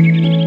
Música